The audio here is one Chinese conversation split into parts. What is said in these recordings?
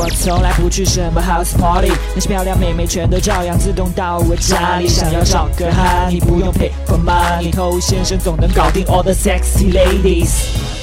我从来不去什么 house party，那些漂亮妹妹全都照样自动到我家里。想要找个哈，你不用 pay for money，偷先生总能搞定 all the sexy ladies。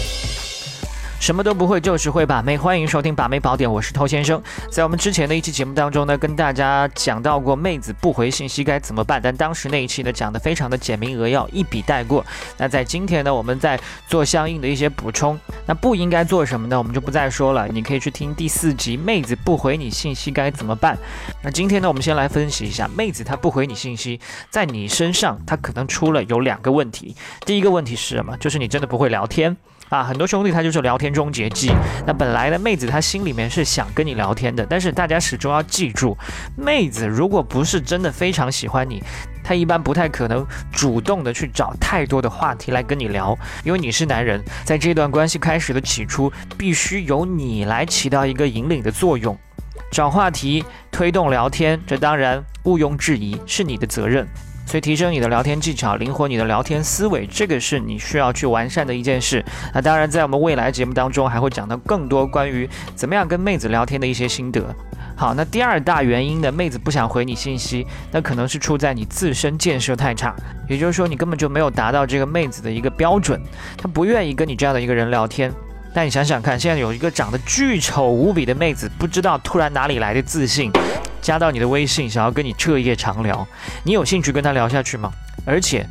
什么都不会，就是会把妹。欢迎收听《把妹宝典》，我是偷先生。在我们之前的一期节目当中呢，跟大家讲到过妹子不回信息该怎么办，但当时那一期呢讲的非常的简明扼要，一笔带过。那在今天呢，我们在做相应的一些补充。那不应该做什么呢？我们就不再说了。你可以去听第四集《妹子不回你信息该怎么办》。那今天呢，我们先来分析一下，妹子她不回你信息，在你身上她可能出了有两个问题。第一个问题是什么？就是你真的不会聊天。啊，很多兄弟他就是聊天终结技。那本来呢，妹子她心里面是想跟你聊天的，但是大家始终要记住，妹子如果不是真的非常喜欢你，她一般不太可能主动的去找太多的话题来跟你聊，因为你是男人，在这段关系开始的起初，必须由你来起到一个引领的作用，找话题，推动聊天，这当然毋庸置疑是你的责任。所以提升你的聊天技巧，灵活你的聊天思维，这个是你需要去完善的一件事。那当然，在我们未来节目当中，还会讲到更多关于怎么样跟妹子聊天的一些心得。好，那第二大原因呢，妹子不想回你信息，那可能是出在你自身建设太差，也就是说，你根本就没有达到这个妹子的一个标准，她不愿意跟你这样的一个人聊天。那你想想看，现在有一个长得巨丑无比的妹子，不知道突然哪里来的自信。加到你的微信，想要跟你彻夜长聊，你有兴趣跟她聊下去吗？而且，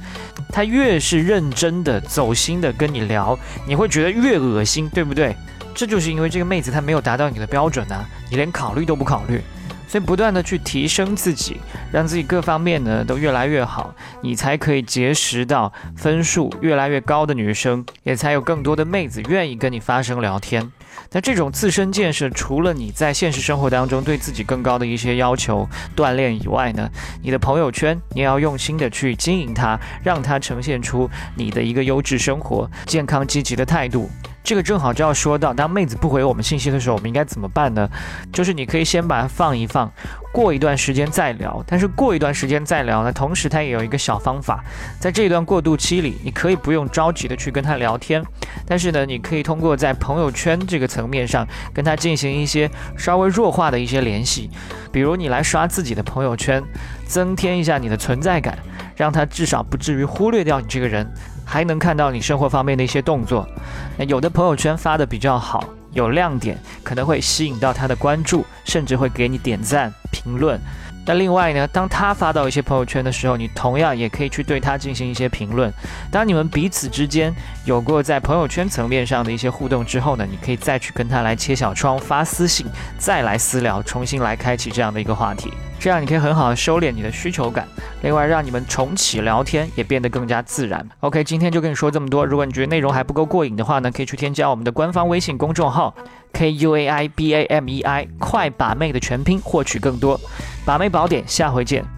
她越是认真的、走心的跟你聊，你会觉得越恶心，对不对？这就是因为这个妹子她没有达到你的标准啊，你连考虑都不考虑。所以不断的去提升自己，让自己各方面呢都越来越好，你才可以结识到分数越来越高的女生，也才有更多的妹子愿意跟你发生聊天。那这种自身建设，除了你在现实生活当中对自己更高的一些要求锻炼以外呢，你的朋友圈你也要用心的去经营它，让它呈现出你的一个优质生活、健康积极的态度。这个正好就要说到，当妹子不回我们信息的时候，我们应该怎么办呢？就是你可以先把它放一放，过一段时间再聊。但是过一段时间再聊呢，同时它也有一个小方法，在这一段过渡期里，你可以不用着急的去跟他聊天，但是呢，你可以通过在朋友圈这个层面上跟他进行一些稍微弱化的一些联系，比如你来刷自己的朋友圈，增添一下你的存在感，让他至少不至于忽略掉你这个人。还能看到你生活方面的一些动作，那有的朋友圈发的比较好，有亮点，可能会吸引到他的关注，甚至会给你点赞评论。那另外呢，当他发到一些朋友圈的时候，你同样也可以去对他进行一些评论。当你们彼此之间有过在朋友圈层面上的一些互动之后呢，你可以再去跟他来切小窗发私信，再来私聊，重新来开启这样的一个话题。这样你可以很好的收敛你的需求感，另外让你们重启聊天也变得更加自然。OK，今天就跟你说这么多。如果你觉得内容还不够过瘾的话呢，可以去添加我们的官方微信公众号 K U A I B A M E I，快把妹的全拼，获取更多把妹宝典。下回见。